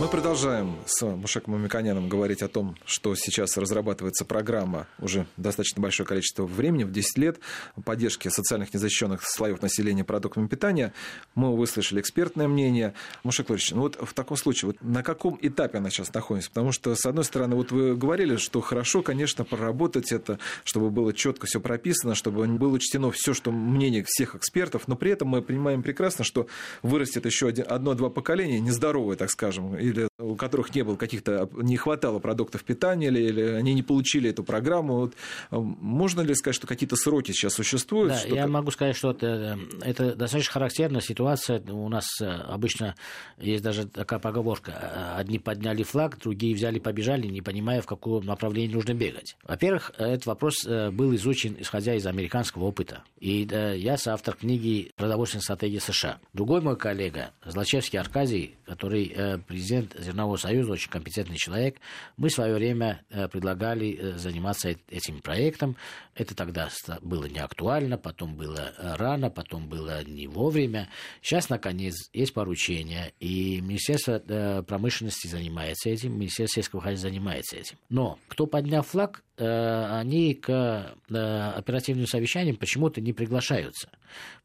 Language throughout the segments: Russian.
Мы продолжаем с Мушеком Мамиконяном говорить о том, что сейчас разрабатывается программа уже достаточно большое количество времени, в 10 лет, поддержки социальных незащищенных слоев населения продуктами питания. Мы выслушали экспертное мнение. Мушек Лорич, ну вот в таком случае, вот на каком этапе она сейчас находится? Потому что, с одной стороны, вот вы говорили, что хорошо, конечно, проработать это, чтобы было четко все прописано, чтобы было учтено все, что мнение всех экспертов, но при этом мы понимаем прекрасно, что вырастет еще одно-два поколения, нездоровые, так скажем, или у которых не было каких-то, не хватало продуктов питания, или, или они не получили эту программу. Вот, а, можно ли сказать, что какие-то сроки сейчас существуют? Да, что я могу сказать, что это, это достаточно характерная ситуация. У нас э, обычно есть даже такая поговорка. Одни подняли флаг, другие взяли, побежали, не понимая, в каком направлении нужно бегать. Во-первых, этот вопрос э, был изучен, исходя из американского опыта. И я соавтор книги «Продовольственная стратегия США». Другой мой коллега, Злачевский Аркадий, который э, президент президент Зернового союза, очень компетентный человек. Мы в свое время э, предлагали э, заниматься этим проектом. Это тогда было не актуально, потом было э, рано, потом было не вовремя. Сейчас, наконец, есть поручение, и Министерство промышленности занимается этим, Министерство сельского хозяйства занимается этим. Но кто поднял флаг, они к оперативным совещаниям почему-то не приглашаются.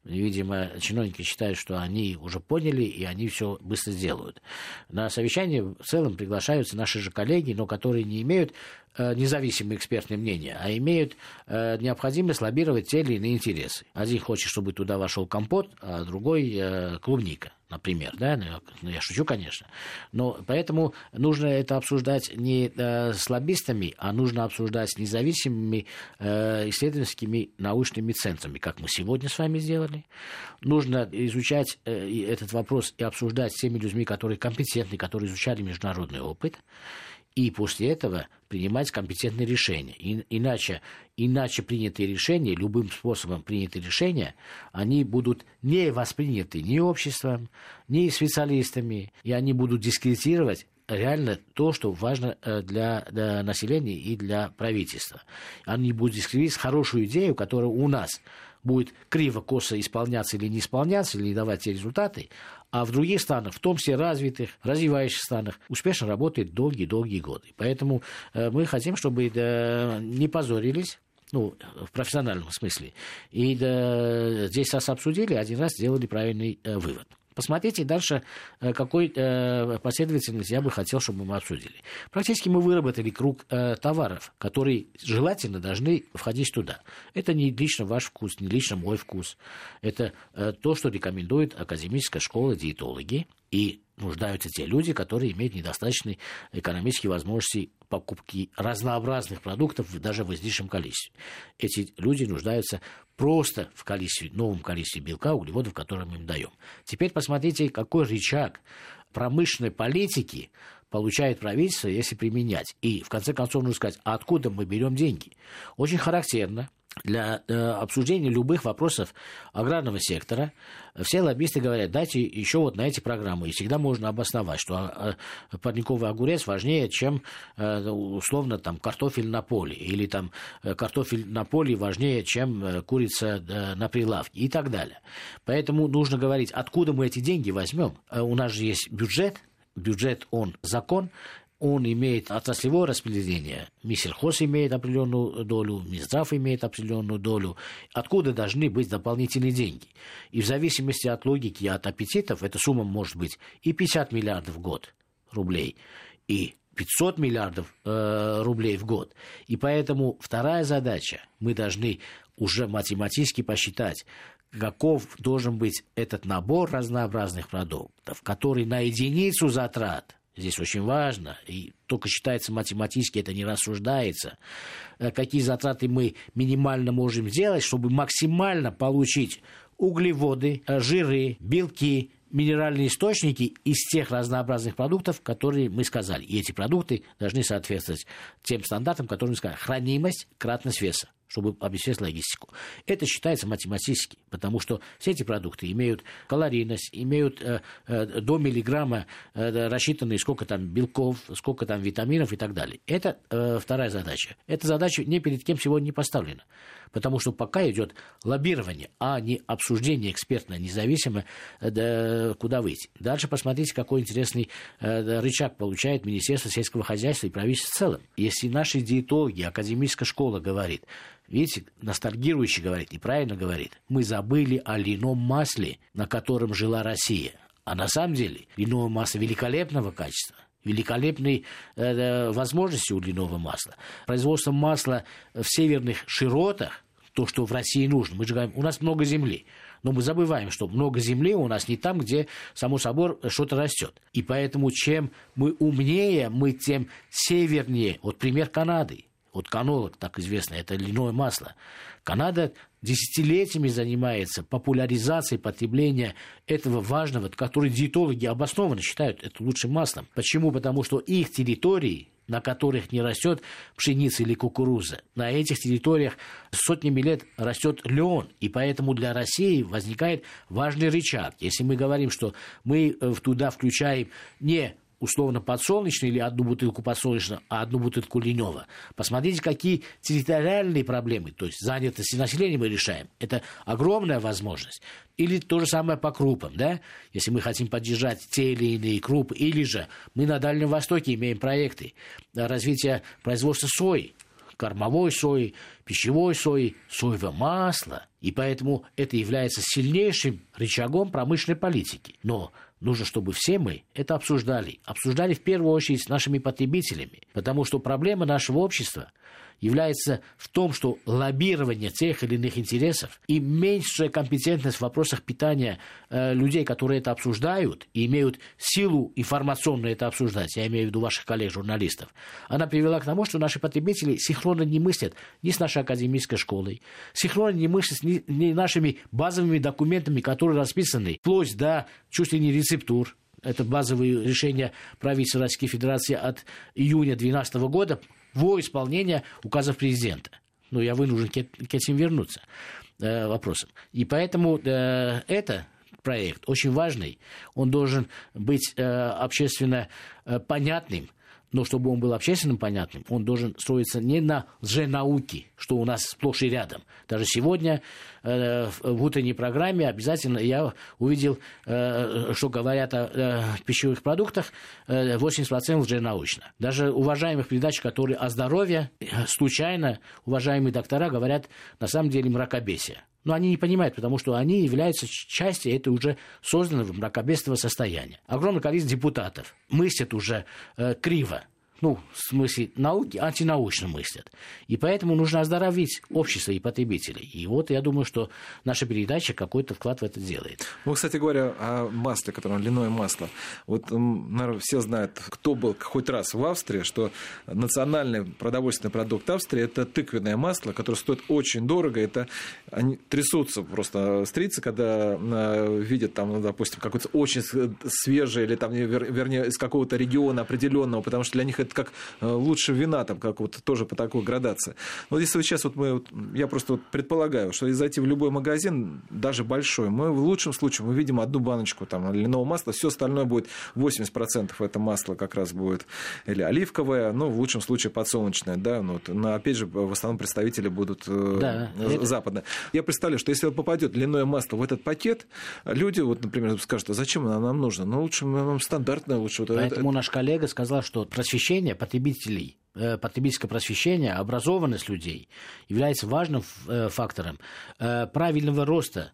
Видимо, чиновники считают, что они уже поняли, и они все быстро сделают. На совещание в целом приглашаются наши же коллеги, но которые не имеют э, независимое экспертное мнение, а имеют э, необходимость лоббировать те или иные интересы. Один хочет, чтобы туда вошел компот, а другой э, клубника например, да, ну, ну, я шучу, конечно, но поэтому нужно это обсуждать не э, с лоббистами, а нужно обсуждать с независимыми э, исследовательскими научными центрами, как мы сегодня с вами сделали. Нужно изучать э, этот вопрос и обсуждать с теми людьми, которые компетентны, которые изучали международный опыт, и после этого принимать компетентные решения. И, иначе, иначе принятые решения, любым способом принятые решения, они будут не восприняты ни обществом, ни специалистами, и они будут дискредитировать реально то, что важно э, для, для населения и для правительства. Они будут дискредитировать хорошую идею, которая у нас будет криво-косо исполняться или не исполняться, или не давать те результаты, а в других странах, в том числе развитых, развивающих странах, успешно работает долгие-долгие годы. Поэтому э, мы хотим, чтобы э, не позорились ну, в профессиональном смысле. И да, здесь раз обсудили, один раз сделали правильный э, вывод. Посмотрите дальше, э, какой э, последовательность я бы хотел, чтобы мы обсудили. Практически мы выработали круг э, товаров, которые желательно должны входить туда. Это не лично ваш вкус, не лично мой вкус. Это то, что рекомендует Академическая школа диетологи. И нуждаются те люди, которые имеют недостаточные экономические возможности покупки разнообразных продуктов даже в излишнем количестве. Эти люди нуждаются просто в количестве, новом количестве белка, углеводов, которые мы им даем. Теперь посмотрите, какой рычаг промышленной политики получает правительство, если применять. И, в конце концов, нужно сказать, откуда мы берем деньги? Очень характерно, для э, обсуждения любых вопросов аграрного сектора все лоббисты говорят, дайте еще вот на эти программы. И всегда можно обосновать, что а, парниковый огурец важнее, чем э, условно там картофель на поле. Или там э, картофель на поле важнее, чем э, курица э, на прилавке и так далее. Поэтому нужно говорить, откуда мы эти деньги возьмем. Э, у нас же есть бюджет, бюджет, он закон, он имеет отраслевое распределение. Миссельхоз имеет определенную долю, Минздрав имеет определенную долю. Откуда должны быть дополнительные деньги? И в зависимости от логики от аппетитов, эта сумма может быть и 50 миллиардов в год рублей, и 500 миллиардов э, рублей в год. И поэтому вторая задача, мы должны уже математически посчитать, каков должен быть этот набор разнообразных продуктов, который на единицу затрат Здесь очень важно, и только считается математически, это не рассуждается. Э, какие затраты мы минимально можем сделать, чтобы максимально получить углеводы, э, жиры, белки, минеральные источники из тех разнообразных продуктов, которые мы сказали. И эти продукты должны соответствовать тем стандартам, которые мы сказали. Хранимость, кратность веса чтобы обеспечить логистику. Это считается математически, потому что все эти продукты имеют калорийность, имеют э, э, до миллиграмма э, рассчитанные сколько там белков, сколько там витаминов и так далее. Это э, вторая задача. Эта задача ни перед кем сегодня не поставлена, потому что пока идет лоббирование, а не обсуждение экспертное, независимое, э, куда выйти. Дальше посмотрите, какой интересный э, рычаг получает Министерство сельского хозяйства и правительство в целом. Если наши диетологи, академическая школа говорит, Видите, ностальгирующий говорит, и правильно говорит, мы забыли о льняном масле, на котором жила Россия. А на самом деле льняное масло великолепного качества, великолепной э, э возможности у льняного масла. Производство масла в северных широтах, то, что в России нужно. Мы же говорим, у нас много земли. Но мы забываем, что много земли у нас не там, где, само собой, что-то растет. И поэтому, чем мы умнее, мы тем севернее. Вот пример Канады. Вот канолог, так известно, это льняное масло. Канада десятилетиями занимается популяризацией потребления этого важного, который диетологи обоснованно считают это лучшим маслом. Почему? Потому что их территории на которых не растет пшеница или кукуруза. На этих территориях сотнями лет растет лен, и поэтому для России возникает важный рычаг. Если мы говорим, что мы э, туда включаем не условно подсолнечный или одну бутылку подсолнечного, а одну бутылку линева. Посмотрите, какие территориальные проблемы, то есть занятости населения мы решаем. Это огромная возможность. Или то же самое по крупам, да? Если мы хотим поддержать те или иные крупы, или же мы на Дальнем Востоке имеем проекты развития производства сои, кормовой сои, пищевой сои, соевого масла. И поэтому это является сильнейшим рычагом промышленной политики. Но нужно, чтобы все мы это обсуждали. Обсуждали в первую очередь с нашими потребителями. Потому что проблема нашего общества является в том, что лоббирование тех или иных интересов и меньшая компетентность в вопросах питания э, людей, которые это обсуждают и имеют силу информационную это обсуждать, я имею в виду ваших коллег-журналистов, она привела к тому, что наши потребители синхронно не мыслят ни с нашей академической школой, синхронно не мыслят ни, ни нашими базовыми документами, которые расписаны. Вплоть до чуть ли не рецептур, это базовые решения правительства Российской Федерации от июня 2012 года во исполнение указов президента. Ну, я вынужден к этим вернуться э, вопросам. И поэтому э, это проект очень важный. Он должен быть э, общественно э, понятным, но чтобы он был общественным понятным, он должен строиться не на лженауке, что у нас сплошь и рядом. Даже сегодня э, в утренней программе обязательно я увидел, э, что говорят о э, пищевых продуктах, э, 80% лженаучно. Даже уважаемых передач, которые о здоровье, случайно уважаемые доктора говорят на самом деле мракобесие. Но они не понимают, потому что они являются частью этого уже созданного мракобесного состояния. Огромное количество депутатов мыслят уже э, криво ну, в смысле науки, антинаучно мыслят. И поэтому нужно оздоровить общество и потребителей. И вот я думаю, что наша передача какой-то вклад в это делает. Ну, кстати говоря, о масле, которое льняное масло. Вот, наверное, все знают, кто был хоть раз в Австрии, что национальный продовольственный продукт Австрии – это тыквенное масло, которое стоит очень дорого. Это они трясутся просто стрицы, когда э, видят там, ну, допустим, какое-то очень свежее или там, вернее, из какого-то региона определенного, потому что для них это это как э, лучше вина, там, как вот тоже по такой градации. Вот если вот сейчас вот мы, я просто вот предполагаю, что зайти в любой магазин, даже большой, мы в лучшем случае мы видим одну баночку там льняного масла, все остальное будет 80% это масло как раз будет или оливковое, ну, в лучшем случае подсолнечное, да, ну, вот, но опять же, в основном представители будут э, да, западные. Это... Я представляю, что если попадет льняное масло в этот пакет, люди, вот, например, скажут, а зачем оно нам нужно? Ну, лучше нам стандартное, лучше. Поэтому это... наш коллега сказал, что просвещение просвещение потребителей, э, потребительское просвещение, образованность людей является важным э, фактором э, правильного роста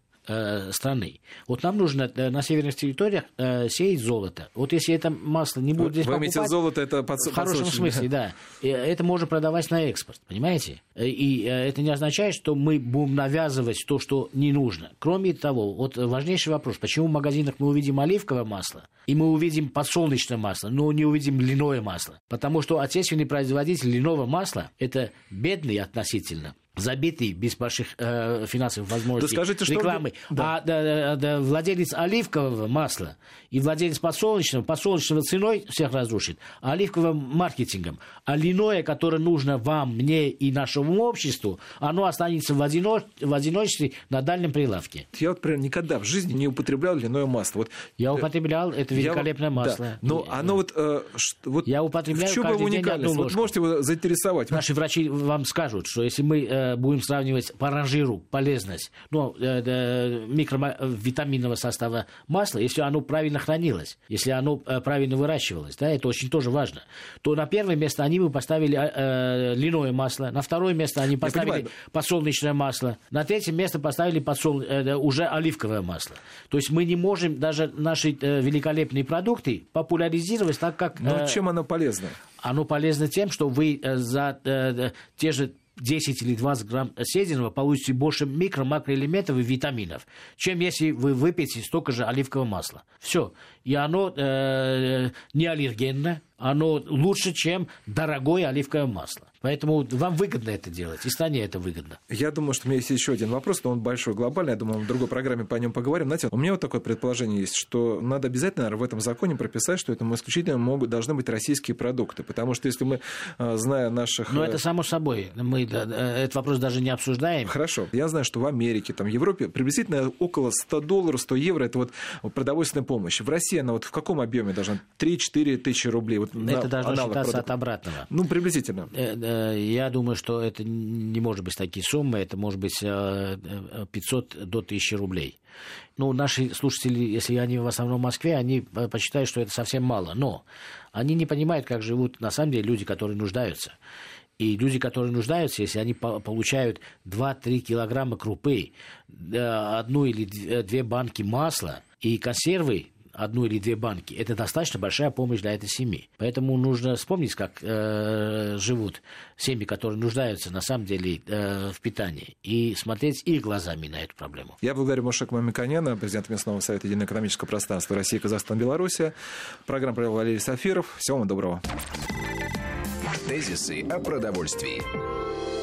страны. Вот нам нужно э, на северных территориях э, сеять золото. Вот если это масло не будет здесь Вы имеете золото, это под, В хорошем смысле, да. И это можно продавать на экспорт, понимаете? И это не означает, что мы будем навязывать то, что не нужно. Кроме того, вот важнейший вопрос, почему в магазинах мы увидим оливковое масло, и мы увидим подсолнечное масло, но не увидим льняное масло? Потому что отечественный производитель льняного масла – это бедный относительно забитый без больших э, финансовых возможностей да скажите, рекламы. Что... Да. А да, да, владелец оливкового масла и владелец подсолнечного, подсолнечного ценой всех разрушит, а оливковым маркетингом. А льняное, которое нужно вам, мне и нашему обществу, оно останется в, одино... в одиночестве на дальнем прилавке. Я вот, например, никогда в жизни не употреблял льняное масло. Вот, я э, употреблял, это великолепное я, масло. Да, но оно вот, э, вот... Я употребляю в чем каждый уникальность? Вот можете его заинтересовать? Наши врачи вам скажут, что если мы э, будем сравнивать по ранжиру полезность ну, э, э, микровитаминного состава масла, если оно правильно хранилось, если оно э, правильно выращивалось, да, это очень тоже важно, то на первое место они бы поставили э, э льняное масло, на второе место они поставили подсолнечное масло, на третье место поставили подсол... э, уже оливковое масло. То есть мы не можем даже наши э, великолепные продукты популяризировать так, как... Но ну, чем оно полезно? Оно полезно тем, что вы э, за э, те же 10 или 20 грамм съеденного получите больше микро, макроэлементов и витаминов, чем если вы выпьете столько же оливкового масла. Все. И оно э, не аллергенно, оно лучше, чем дорогое оливковое масло. Поэтому вам выгодно это делать, и стране это выгодно. Я думаю, что у меня есть еще один вопрос, но он большой, глобальный. Я думаю, в другой программе по нем поговорим. Знаете, у меня вот такое предположение есть, что надо обязательно наверное, в этом законе прописать, что это исключительно могут, должны быть российские продукты. Потому что если мы, а, зная наших... Ну, это само собой. Мы этот вопрос даже не обсуждаем. Хорошо. Я знаю, что в Америке, там, в Европе приблизительно около 100 долларов, 100 евро – это вот продовольственная помощь. В России она вот в каком объеме должна? 3-4 тысячи рублей. Вот это должно считаться продукта. от обратного. Ну, приблизительно. Э, э, я думаю, что это не может быть такие суммы, это может быть 500 э, до 1000 рублей. Ну, наши слушатели, если они в основном в Москве, они посчитают, что это совсем мало. Но они не понимают, как живут на самом деле люди, которые нуждаются. И люди, которые нуждаются, если они получают 2-3 килограмма крупы, одну или две банки масла и консервы, одну или две банки, это достаточно большая помощь для этой семьи. Поэтому нужно вспомнить, как э, живут семьи, которые нуждаются на самом деле э, в питании, и смотреть их глазами на эту проблему. Я благодарю Мушек Мамиканяна, президента местного совета единого экономического пространства России, Казахстан, Белоруссия. Программу провел Валерий Сафиров. Всего вам доброго. Тезисы о продовольствии.